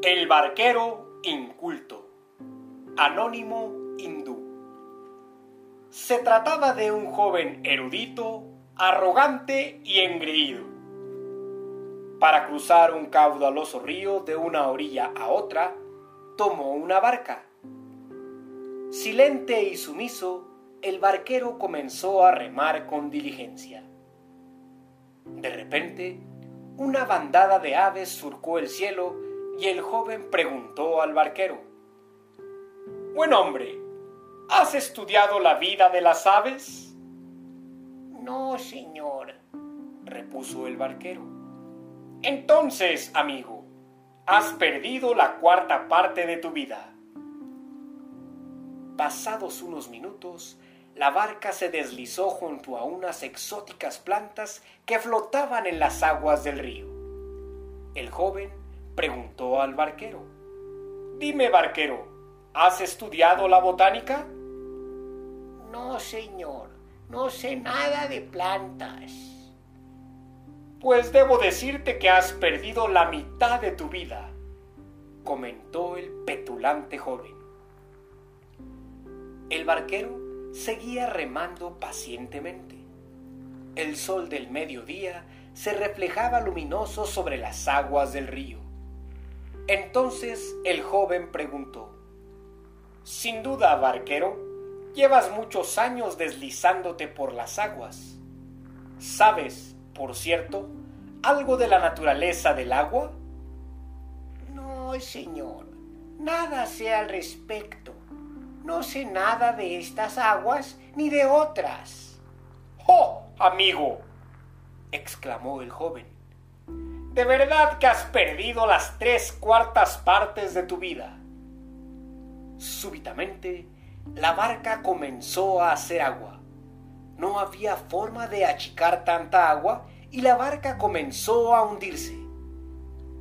El barquero inculto. Anónimo hindú. Se trataba de un joven erudito, arrogante y engreído. Para cruzar un caudaloso río de una orilla a otra, tomó una barca. Silente y sumiso, el barquero comenzó a remar con diligencia. De repente, una bandada de aves surcó el cielo y el joven preguntó al barquero, Buen hombre, ¿has estudiado la vida de las aves? No, señor, repuso el barquero. Entonces, amigo, has perdido la cuarta parte de tu vida. Pasados unos minutos, la barca se deslizó junto a unas exóticas plantas que flotaban en las aguas del río. El joven preguntó al barquero. Dime, barquero, ¿has estudiado la botánica? No, señor, no sé nada de plantas. Pues debo decirte que has perdido la mitad de tu vida, comentó el petulante joven. El barquero seguía remando pacientemente. El sol del mediodía se reflejaba luminoso sobre las aguas del río. Entonces el joven preguntó, Sin duda, barquero, llevas muchos años deslizándote por las aguas. ¿Sabes, por cierto, algo de la naturaleza del agua? No, señor, nada sé al respecto. No sé nada de estas aguas ni de otras. ¡Oh, amigo! exclamó el joven. De verdad que has perdido las tres cuartas partes de tu vida. Súbitamente, la barca comenzó a hacer agua. No había forma de achicar tanta agua y la barca comenzó a hundirse.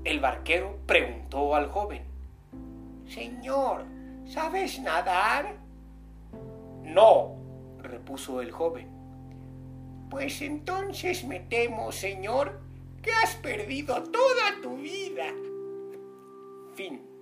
El barquero preguntó al joven. Señor, ¿Sabes nadar? No, repuso el joven. Pues entonces me temo, señor, que has perdido toda tu vida. Fin.